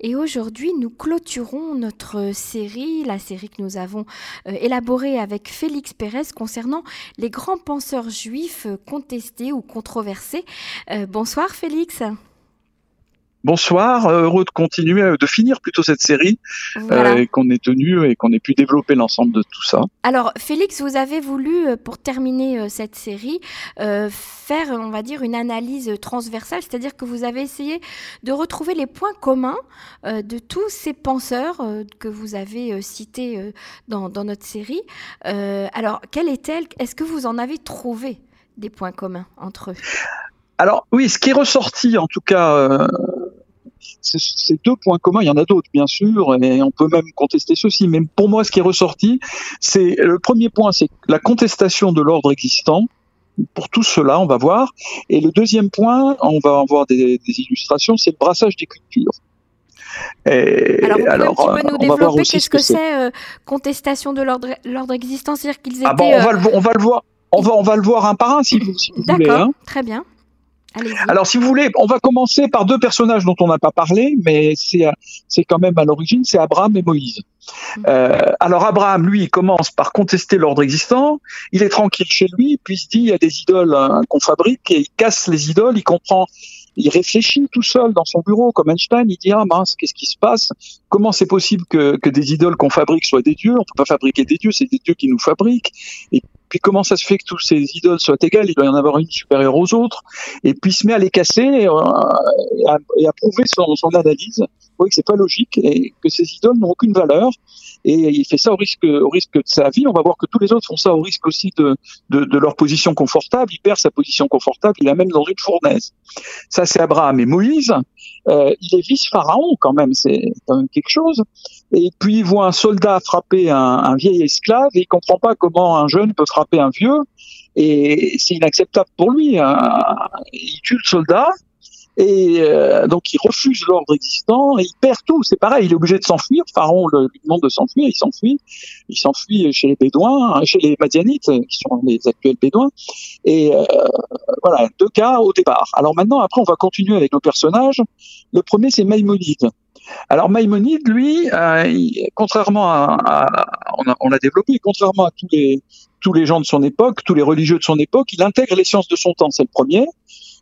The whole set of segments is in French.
Et aujourd'hui, nous clôturons notre série, la série que nous avons euh, élaborée avec Félix Pérez concernant les grands penseurs juifs contestés ou controversés. Euh, bonsoir Félix. Bonsoir, heureux de continuer, euh, de finir plutôt cette série, euh, qu'on ait tenu et qu'on ait pu développer l'ensemble de tout ça. Alors, Félix, vous avez voulu, euh, pour terminer cette série, faire, on va dire, une analyse transversale, c'est-à-dire que vous avez essayé de retrouver les points communs de tous ces penseurs que vous avez cités dans, dans, notre série. alors, quelle est-elle? Est-ce que vous en avez trouvé des points communs entre eux? Alors oui, ce qui est ressorti en tout cas c'est deux points communs. Il y en a d'autres, bien sûr, et on peut même contester ceci. Mais pour moi, ce qui est ressorti, c'est le premier point, c'est la contestation de l'ordre existant. Pour tout cela, on va voir. Et le deuxième point, on va avoir des, des illustrations, c'est le brassage des cultures. Et alors, vous alors, un petit peu nous développer qu'est-ce que c'est euh, contestation de l'ordre existant, c'est-à-dire qu'ils étaient. Ah bon, on, va le, on va le voir. On va, on va le voir un par un si vous, si vous voulez. D'accord, hein. très bien. Alors, si vous voulez, on va commencer par deux personnages dont on n'a pas parlé, mais c'est quand même à l'origine, c'est Abraham et Moïse. Mm. Euh, alors Abraham, lui, il commence par contester l'ordre existant. Il est tranquille chez lui, puis il se dit il y a des idoles hein, qu'on fabrique et il casse les idoles. Il comprend, il réfléchit tout seul dans son bureau comme Einstein. Il dit ah mince, qu'est-ce qui se passe? Comment c'est possible que, que des idoles qu'on fabrique soient des dieux? On peut pas fabriquer des dieux, c'est des dieux qui nous fabriquent. Et puis comment ça se fait que tous ces idoles soient égales? Il doit y en avoir une supérieure aux autres. Et puis il se met à les casser et, euh, à, prouver son, son analyse. Vous voyez que c'est pas logique et que ces idoles n'ont aucune valeur. Et il fait ça au risque, au risque de sa vie. On va voir que tous les autres font ça au risque aussi de, de, leur position confortable. Il perd sa position confortable. Il la même dans une fournaise. Ça, c'est Abraham et Moïse. Euh, il est vice-pharaon quand même, c'est quand même quelque chose. Et puis il voit un soldat frapper un, vieil esclave et il comprend pas comment un jeune peut un vieux. Et c'est inacceptable pour lui. Hein. Il tue le soldat et euh, donc il refuse l'ordre existant et il perd tout. C'est pareil, il est obligé de s'enfuir. Pharaon lui demande de s'enfuir, il s'enfuit. Il s'enfuit chez les Bédouins, hein, chez les Madianites, qui sont les actuels Bédouins. Et euh, voilà, deux cas au départ. Alors maintenant, après, on va continuer avec nos personnages. Le premier, c'est Maïmonide. Alors Maïmonide, lui, euh, contrairement à, à on, a, on l'a développé, contrairement à tous les tous les gens de son époque, tous les religieux de son époque, il intègre les sciences de son temps, c'est le premier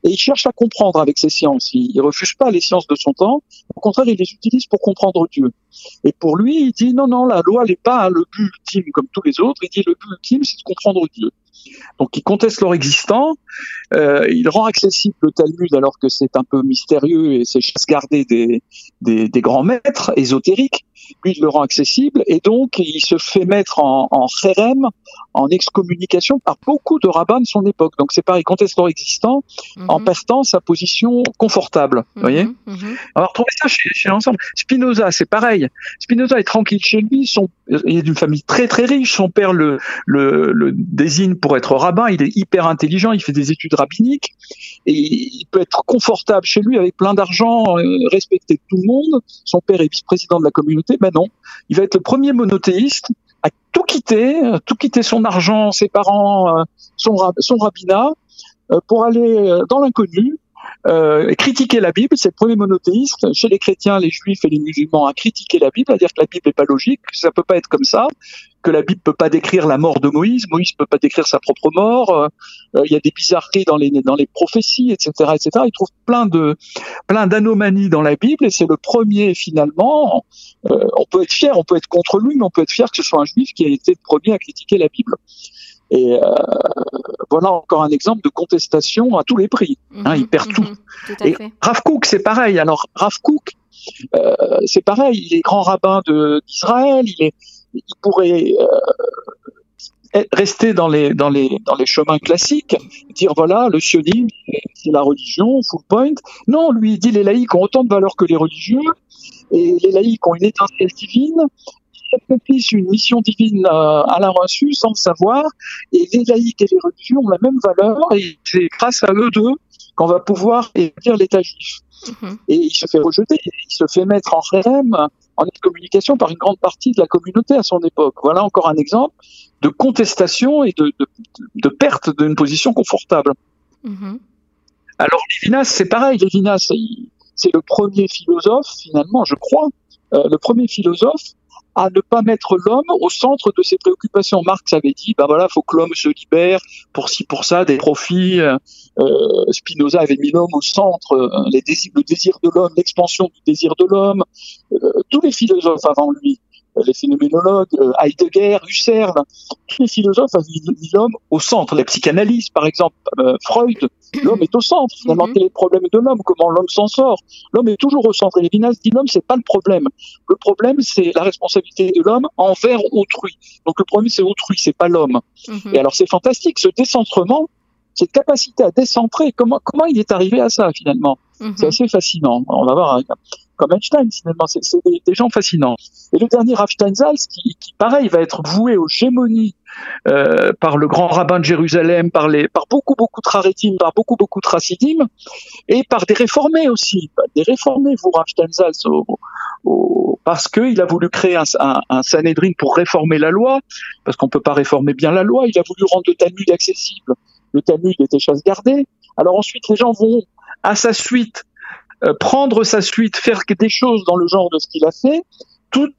et il cherche à comprendre avec ses sciences. Il, il refuse pas les sciences de son temps. Au contraire, il les utilise pour comprendre Dieu. Et pour lui, il dit non, non, la loi n'est pas le but ultime comme tous les autres. Il dit le but ultime, c'est de comprendre Dieu. Donc il conteste leur existant, euh, il rend accessible le Talmud alors que c'est un peu mystérieux et c'est chasse gardée des, des, des, grands maîtres ésotériques. Lui, il le rend accessible et donc il se fait mettre en, en en excommunication par beaucoup de rabbins de son époque. Donc c'est pareil, il conteste leur existant en mhm. perdant sa position confortable. Vous voyez mhm, mhm. On va retrouver ça chez, chez l'ensemble. Spinoza, c'est pareil. Spinoza est tranquille chez lui, son, il est d'une famille très très riche, son père le, le, le désigne pour être rabbin, il est hyper intelligent, il fait des études rabbiniques, et il peut être confortable chez lui avec plein d'argent, euh, respecter tout le monde. Son père est vice-président de la communauté, ben non, il va être le premier monothéiste à tout quitter, tout quitter son argent, ses parents, euh, son, son rabbinat, euh, pour aller dans l'inconnu, euh, critiquer la Bible, c'est le premier monothéiste. Chez les chrétiens, les juifs et les musulmans, à critiquer la Bible, à dire que la Bible n'est pas logique, que ça peut pas être comme ça, que la Bible peut pas décrire la mort de Moïse, Moïse peut pas décrire sa propre mort. Euh, il y a des bizarreries dans les dans les prophéties, etc., etc. Il trouve plein de plein d'anomalies dans la Bible et c'est le premier finalement. Euh, on peut être fier, on peut être contre lui, mais on peut être fier que ce soit un juif qui a été le premier à critiquer la Bible. Et euh, voilà encore un exemple de contestation à tous les prix. hein, il mhm, perd tout. Mhm, et Rav Kook, c'est pareil. Alors Rav Kook, euh, c'est pareil. Il est grand rabbin d'Israël. Il, est, il pourrait euh, rester dans les dans les dans les chemins classiques, dire voilà le sionisme c'est la religion, full point. Non, lui il dit les laïcs ont autant de valeur que les religieux et les laïcs ont une étincelle divine accomplissent une mission divine euh, à la reçue sans le savoir, et les laïcs et les religieux ont la même valeur, et c'est grâce à eux deux qu'on va pouvoir établir l'État juif. Mhm. Et il se fait rejeter, il se fait mettre en rem, en communication par une grande partie de la communauté à son époque. Voilà encore un exemple de contestation et de, de, de perte d'une position confortable. Mhm. Alors Lévinas, c'est pareil. Lévinas, c'est le premier philosophe, finalement, je crois, euh, le premier philosophe à ne pas mettre l'homme au centre de ses préoccupations. Marx avait dit, ben voilà, faut que l'homme se libère pour ci, pour ça, des profits. Euh, Spinoza avait mis l'homme au centre, euh, le désir de l'homme, l'expansion du désir de l'homme. Euh, tous les philosophes avant lui les phénoménologues, euh, Heidegger, Husserl, tous les philosophes avaient mis l'homme au centre. La psychanalyse, par exemple, euh, Freud, l'homme est au centre. Finalement, mhm. quel est le problème de l'homme Comment l'homme s'en sort L'homme est toujours au centre. Et Lévinas dit l'homme, c'est pas le problème. Le problème, c'est la responsabilité de l'homme envers autrui. Donc le problème, c'est autrui, c'est pas l'homme. Mhm. Et alors, c'est fantastique, ce décentrement, cette capacité à décentrer, comment, comment il est arrivé à ça finalement? Mhm. C'est assez fascinant. On va voir comme Einstein, finalement, c'est des, gens fascinants. Et le dernier, Rav Steinsaltz, qui, pareil, va être voué aux gémonies euh, par le grand rabbin de Jérusalem, par, les, par beaucoup, beaucoup de Raretim, par beaucoup, beaucoup de Rassidim, et par des réformés aussi. Des réformés, vous, Rav Steinsaltz, parce qu'il a voulu créer un, un, Sanhedrin pour réformer la loi, parce qu'on peut pas réformer bien la loi, il a voulu rendre le Talmud accessible. Le Talmud était chasse gardée. Alors ensuite, les gens vont, à sa suite, euh, prendre sa suite, faire des choses dans le genre de ce qu'il a fait, tout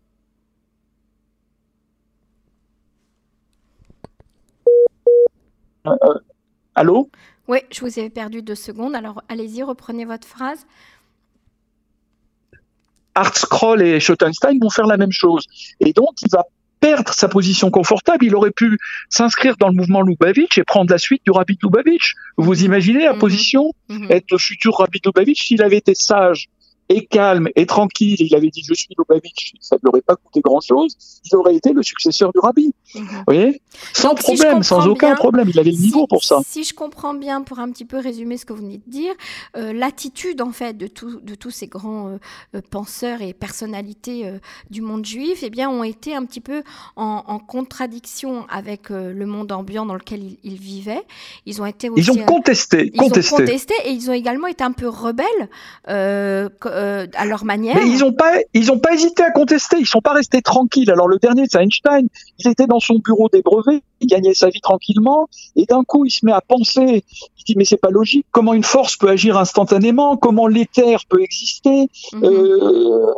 euh, allô? Oui, je vous ai perdu deux secondes. Alors allez-y, reprenez votre phrase. Art Scroll et Schottenstein vont faire la même chose. Et donc, il va perdre sa position confortable. Il aurait pu s'inscrire dans le mouvement Lubavitch et prendre la suite du Rabbi Lubavitch. Vous imaginez la mhm. position mhm. Être le futur Rabbi Lubavitch s'il avait été sage et calme et tranquille, il avait dit je suis Lubavitch, ça ne lui aurait pas coûté grand-chose, il aurait été le successeur du rabbi. Mhm. Vous voyez? Sans problème, sans aucun problème, il avait le niveau pour ça. Si je comprends bien, pour un petit peu résumer ce que vous venez de dire, euh, l'attitude en fait de, tout, de tous ces grands euh, euh, penseurs et personnalités du monde juif, eh bien, ont été un petit peu en, contradiction avec le monde ambiant dans lequel ils, vivaient. Ils ont été aussi, ils ont contesté, ils contesté. ont contesté et ils ont également été un peu rebelles euh, à leur manière. Mais ils n'ont pas, ils ont pas hésité à contester. Ils sont pas restés tranquilles. Alors le dernier, c'est Einstein. Il était dans son bureau des brevets. Il gagnait sa vie tranquillement. Et d'un coup, il se met à penser. Il dit mais c'est pas logique. Comment une force peut agir instantanément? Comment l'éther peut exister? Mhm. euh,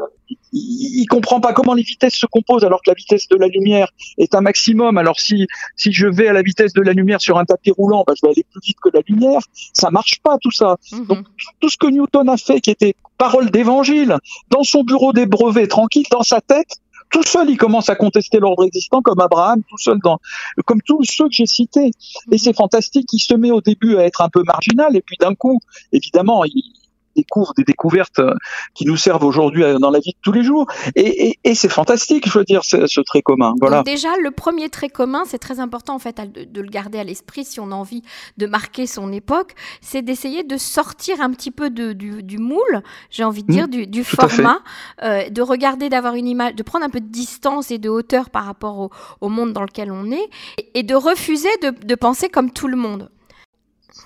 il, comprend pas comment les vitesses se composent alors que la vitesse de la lumière est un maximum. Alors si si je vais à la vitesse de la lumière sur un tapis roulant, bah, je vais aller plus vite que la lumière. Ça marche pas tout ça. Mhm. Donc tout, ce que Newton a fait, qui était parole d'évangile, dans son bureau des brevets, tranquille, dans sa tête, tout seul, il commence à contester l'ordre existant, comme Abraham, tout seul, dans, comme tous ceux que j'ai cités. Et c'est fantastique. Il se met au début à être un peu marginal, et puis d'un coup, évidemment, il, découvre des découvertes euh, qui nous servent aujourd'hui euh, dans la vie de tous les jours. Et, et, et c'est fantastique, je veux dire, ce, ce trait commun. Voilà. Donc déjà, le premier trait commun, c'est très important en fait de, de le garder à l'esprit si on a envie de marquer son époque, c'est d'essayer de sortir un petit peu de, du, du moule, j'ai envie de mmh, dire, du, du format, euh, de regarder, d'avoir une image, de prendre un peu de distance et de hauteur par rapport au, au monde dans lequel on est, et, et de refuser de, de penser comme tout le monde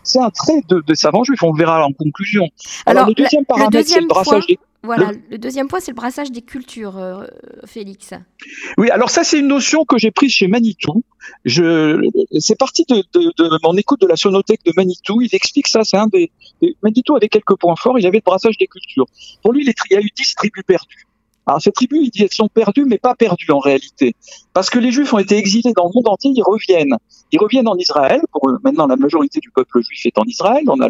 c'est un trait de, de savant juif, on le verra en conclusion. Alors, le deuxième paramètre, c'est le brassage des... Voilà, le, deuxième point, c'est le brassage des cultures, euh, Félix. Oui, alors ça, c'est une notion que j'ai prise chez Manitou. Je, c'est parti de, de, de, mon écoute de la sonothèque de Manitou. Il explique ça. C'est un des, Manitou avait quelques points forts. Il avait le brassage des cultures. Pour lui, il y a eu dix tribus perdues. Alors ces tribus, il dit, elles sont perdues, mais pas perdues en réalité, parce que les Juifs ont été exilés dans le monde entier. Ils reviennent, ils reviennent en Israël. Pour maintenant, la majorité du peuple juif est en Israël. On a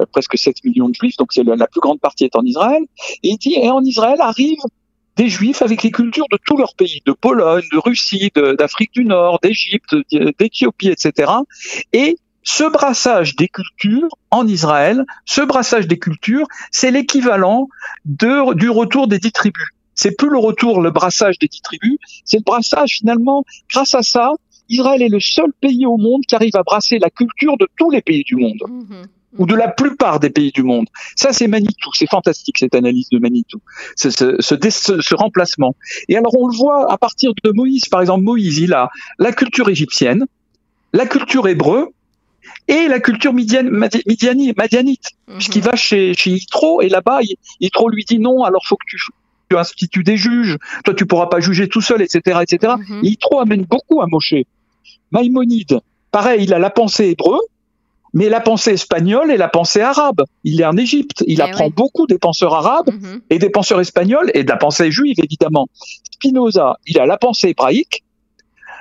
euh, presque 7 millions de Juifs, donc la, plus grande partie est en Israël. Et il dit, et en Israël arrivent des Juifs avec les cultures de tous leurs pays, de Pologne, de Russie, d'Afrique du Nord, d'Égypte, d'Éthiopie, etc. Et ce brassage des cultures en Israël, ce brassage des cultures, c'est l'équivalent de, du retour des dix tribus. C'est plus le retour, le brassage des dix tribus, c'est le brassage finalement. Grâce à ça, Israël est le seul pays au monde qui arrive à brasser la culture de tous les pays du monde. Mhm. ou de la plupart des pays du monde. Ça, c'est Manitou. C'est fantastique, cette analyse de Manitou. Ce, ce, ce, ce, remplacement. Et alors, on le voit à partir de Moïse. Par exemple, Moïse, il a la culture égyptienne, la culture hébreu, et la culture madianite, mhm. puisqu'il va chez, chez Yitro, et là-bas, Yitro lui dit non, alors faut que tu, tu institues des juges, toi tu pourras pas juger tout seul, etc. etc. Mm Yitro amène beaucoup à Moshe. Maïmonide, pareil, il a la pensée hébreu, mais la pensée espagnole et la pensée arabe. Il est en Égypte, il Eh apprend ouais. beaucoup des penseurs arabes Mhm. et des penseurs espagnols et de la pensée juive évidemment. Spinoza, il a la pensée hébraïque,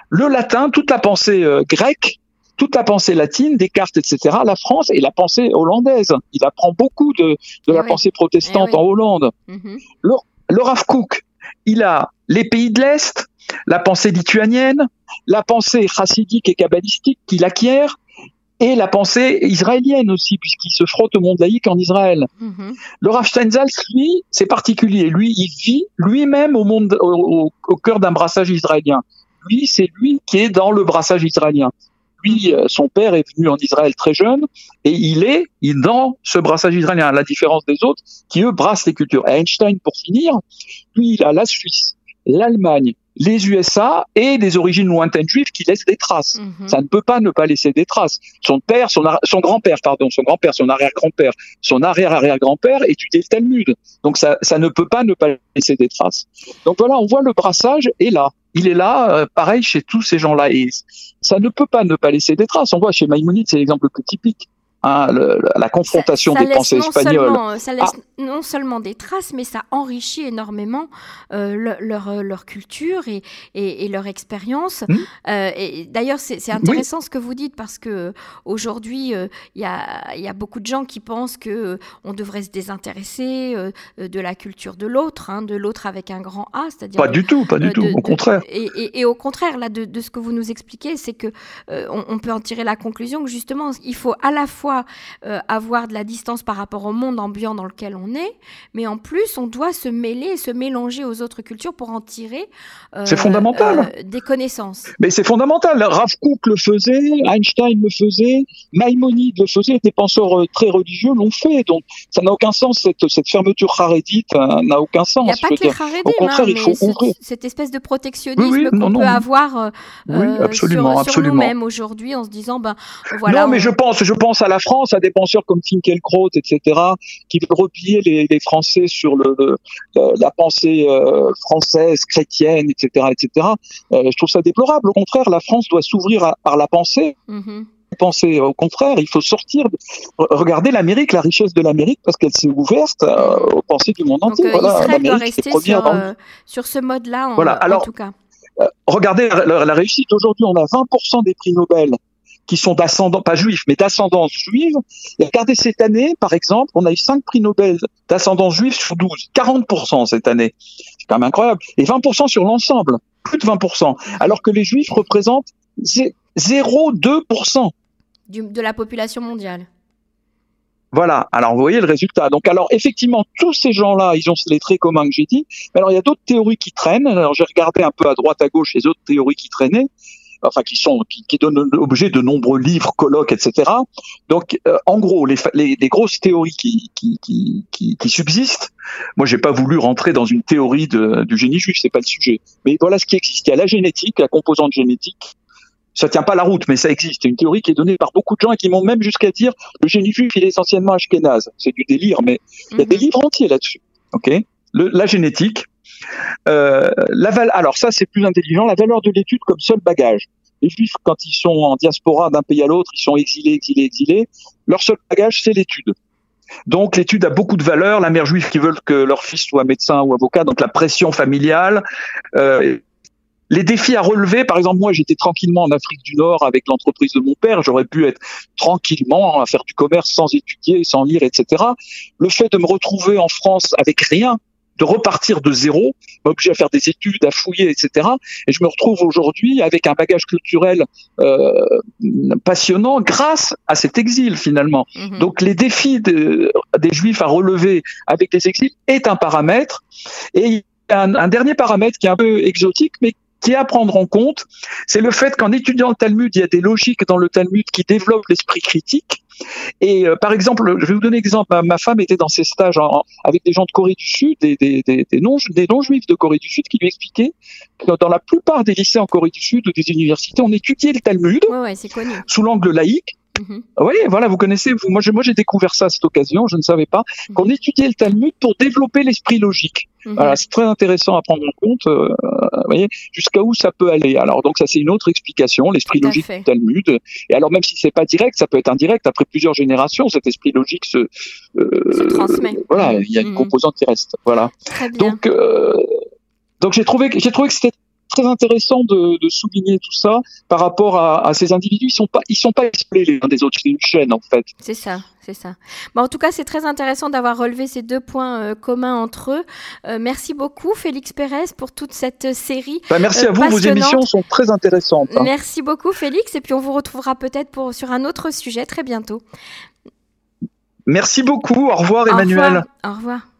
le latin, toute la pensée euh, grecque, toute la pensée latine, Descartes, etc. La France et la pensée hollandaise. Il apprend beaucoup de, de Eh la oui. pensée protestante Eh oui. en Hollande. Mhm. Le Rav Kook, il a les pays de l'Est, la pensée lituanienne, la pensée chassidique et kabbalistique qu'il acquiert, et la pensée israélienne aussi, puisqu'il se frotte au monde laïque en Israël. Mhm. Le Rav Steinsaltz, lui, c'est particulier. Lui, il vit lui-même au monde, au, au- au cœur d'un brassage israélien. Lui, c'est lui qui est dans le brassage israélien. Lui, euh, son père est venu en Israël très jeune et il est dans ce brassage israélien, à la différence des autres qui, eux, brassent les cultures. Einstein, pour finir, lui, il a la Suisse, l'Allemagne, les USA et des origines lointaines juives qui laissent des traces. Mhm. Ça ne peut pas ne pas laisser des traces. Son père, son, grand-père, pardon, son grand-père, son arrière-grand-père, son arrière-arrière-grand-père étudiait le Talmud. Donc ça, ça ne peut pas ne pas laisser des traces. Donc voilà, on voit le brassage est là. Il est là, euh, pareil chez tous ces gens-là. Et ça ne peut pas ne pas laisser des traces. On voit chez Maïmonide, c'est l'exemple le plus typique. Hein, le- la confrontation Ça- ça des pensées non espagnoles. seulement- euh, ça laisse non seulement des traces, mais ça enrichit énormément euh, le- leur, euh, leur culture et, et, et leur expérience. Hmm. Euh, et d'ailleurs, c'est intéressant ce que vous dites parce que aujourd'hui, euh, il y, a, y a beaucoup de gens qui pensent que on devrait se désintéresser de la culture de l'autre, hein, de l'autre avec un grand A, c'est-à-dire Pas du tout, pas du tout. Au de- contraire. Et, et- au contraire, là, de, de ce que vous nous expliquez, c'est que euh, on, on peut en tirer la conclusion que justement, il faut à la fois euh, avoir de la distance par rapport au monde ambiant dans lequel on est, mais en plus, on doit se mêler et se mélanger aux autres cultures pour en tirer euh, C'est fondamental. euh, des connaissances. Mais c'est fondamental. Rav Kook le faisait, Einstein le faisait, Maïmonide le faisait, des penseurs très religieux l'ont fait. Donc ça n'a aucun sens, cette, cette fermeture harédite euh, n'a aucun sens. Il n'y a pas que Au contraire, hein, il faut ouvrir. cette espèce de protectionnisme Oui, oui, qu'on peut non. avoir Oui, absolument, sur, sur absolument. nous-mêmes aujourd'hui en se disant, ben voilà. non, mais on- je pense, je pense à la France, à des penseurs comme Finkielkraut, etc., qui veulent replier les, les Français sur le, le- la, pensée euh, française, chrétienne, etc., etc. Euh, je trouve ça déplorable. Au contraire, la France doit s'ouvrir par la pensée. Mhm. Penser au contraire, il faut sortir. de- Re- Regardez l'Amérique, la richesse de l'Amérique, parce qu'elle s'est ouverte euh, aux pensées du monde Donc entier. euh, voilà, Israël doit rester sur, euh, ce mode-là, en, Voilà, en alors- tout cas. Regardez la, la réussite. Aujourd'hui, on a 20% des prix Nobel qui sont d'ascendants, pas juifs, mais d'ascendance juive. Et regardez cette année, par exemple, on a eu 5 prix Nobel d'ascendance juive sur 12. 40% cette année. C'est quand même incroyable. Et 20% sur l'ensemble. Plus de 20%. Alors que les juifs représentent zé- 0,2%. Du- de la population mondiale. Voilà. Alors, vous voyez le résultat. Donc, alors, effectivement, tous ces gens-là, ils ont les traits communs que j'ai dit. Mais alors, il y a d'autres théories qui traînent. Alors, j'ai regardé un peu à droite, à gauche les autres théories qui traînaient. Enfin, qui sont, qui, qui donnent l'objet de nombreux livres, colloques, etc. Donc, euh, en gros, les, les, les grosses théories qui, qui, qui, qui, qui subsistent. Moi, j'ai pas voulu rentrer dans une théorie de, du génie juif, c'est pas le sujet. Mais voilà ce qui existe. Il y a la génétique, la composante génétique. Ça tient pas la route, mais ça existe. C'est une théorie qui est donnée par beaucoup de gens et qui m'ont même jusqu'à dire le génie juif, il est essentiellement ashkénaze. C'est du délire, mais il y a des Mhm. livres entiers là-dessus. Ok? Le- La génétique. Euh, la alors ça, c'est plus intelligent. La valeur de l'étude comme seul bagage. Les juifs, quand ils sont en diaspora d'un pays à l'autre, ils sont exilés, exilés, exilés. Leur seul bagage, c'est l'étude. Donc l'étude a beaucoup de valeur. La mère juive qui veut que leur fils soit médecin ou avocat, donc la pression familiale. Euh, les défis à relever, par exemple, moi j'étais tranquillement en Afrique du Nord avec l'entreprise de mon père, j'aurais pu être tranquillement à faire du commerce sans étudier, sans lire, etc. Le fait de me retrouver en France avec rien, de repartir de zéro, m'oblige à faire des études, à fouiller, etc. Et je me retrouve aujourd'hui avec un bagage culturel euh, passionnant grâce à cet exil finalement. Mhm. Donc les défis de- des juifs à relever avec les exils est un paramètre. Et il y a un, un dernier paramètre qui est un peu exotique, mais qui est à prendre en compte, c'est le fait qu'en étudiant le Talmud, il y a des logiques dans le Talmud qui développent l'esprit critique. Et euh, par exemple, je vais vous donner un exemple. Ma, ma femme était dans ses stages en- avec des gens de Corée du Sud, des, des, des, des non des non de Corée du Sud, qui lui expliquaient que dans la plupart des lycées en Corée du Sud ou des universités, on étudiait le Talmud Ouais, ouais, connu. sous l'angle laïque, Mhm. Oui, voilà, vous connaissez. Vous, moi, j'ai découvert ça à cette occasion. Je ne savais pas mhm. qu'on étudiait le Talmud pour développer l'esprit logique. Mhm. Voilà, c'est très intéressant à prendre en compte. Euh, vous voyez, jusqu'à où ça peut aller. Alors, donc ça, c'est une autre explication, l'esprit logique du Talmud. Et alors, même si c'est pas direct, ça peut être indirect. Après plusieurs générations, cet esprit logique se, euh, transmet. Voilà, il y a une composante qui reste. Voilà. Donc, euh, donc j'ai trouvé, j'ai trouvé que c'était très intéressant de, souligner tout ça par rapport à, ces individus. Ils sont pas, ils sont pas isolés les uns des autres. C'est une chaîne en fait. C'est ça, c'est ça. Bon, en tout cas, c'est très intéressant d'avoir relevé ces deux points euh, communs entre eux. Euh, merci beaucoup, Félix Pérez, pour toute cette série. Bah, merci à vous. Vos émissions sont très intéressantes. Hein. Merci beaucoup, Félix. Et puis on vous retrouvera peut-être pour sur un autre sujet très bientôt. Merci beaucoup. Au revoir, Emmanuel. Au revoir.